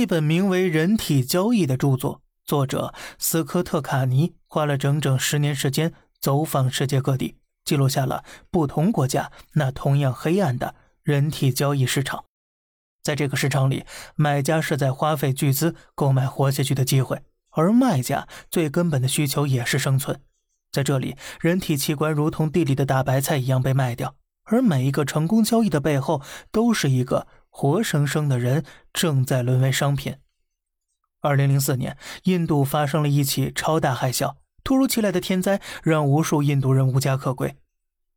一本名为《人体交易》的著作，作者斯科特·卡尼花了整整十年时间走访世界各地，记录下了不同国家那同样黑暗的人体交易市场。在这个市场里，买家是在花费巨资购买活下去的机会，而卖家最根本的需求也是生存。在这里，人体器官如同地里的大白菜一样被卖掉，而每一个成功交易的背后，都是一个。活生生的人正在沦为商品。二零零四年，印度发生了一起超大海啸，突如其来的天灾让无数印度人无家可归，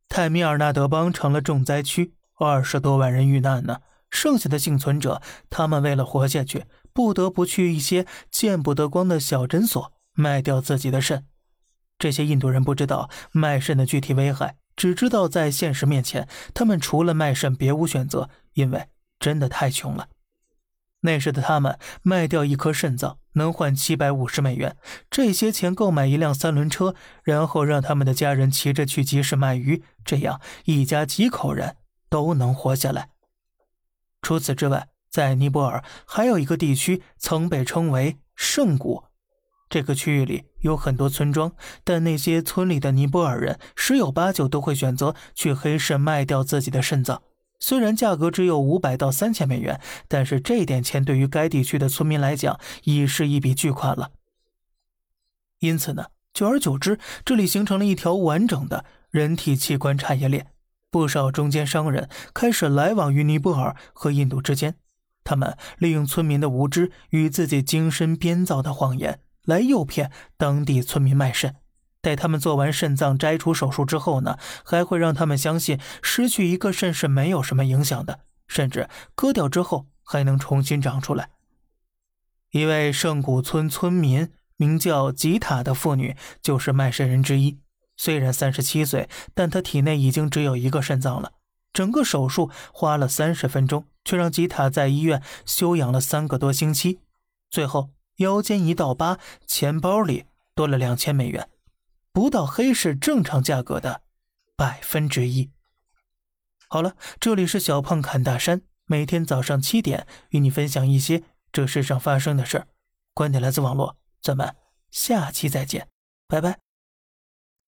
泰米尔纳德邦成了重灾区，二十多万人遇难呢。剩下的幸存者，他们为了活下去，不得不去一些见不得光的小诊所卖掉自己的肾。这些印度人不知道卖肾的具体危害，只知道在现实面前，他们除了卖肾别无选择，因为。真的太穷了。那时的他们卖掉一颗肾脏能换七百五十美元，这些钱购买一辆三轮车，然后让他们的家人骑着去集市卖鱼，这样一家几口人都能活下来。除此之外，在尼泊尔还有一个地区曾被称为圣谷，这个区域里有很多村庄，但那些村里的尼泊尔人十有八九都会选择去黑市卖掉自己的肾脏。虽然价格只有五百到三千美元，但是这点钱对于该地区的村民来讲已是一笔巨款了。因此呢，久而久之，这里形成了一条完整的人体器官产业链。不少中间商人开始来往于尼泊尔和印度之间，他们利用村民的无知与自己精心编造的谎言来诱骗当地村民卖肾。在他们做完肾脏摘除手术之后呢，还会让他们相信失去一个肾是没有什么影响的，甚至割掉之后还能重新长出来。一位圣谷村村民名叫吉塔的妇女就是卖肾人之一。虽然三十七岁，但她体内已经只有一个肾脏了。整个手术花了三十分钟，却让吉塔在医院休养了三个多星期。最后腰间一道疤，钱包里多了两千美元。不到黑市正常价格的百分之一。好了，这里是小胖侃大山，每天早上七点与你分享一些这世上发生的事儿观点来自网络，咱们下期再见，拜拜。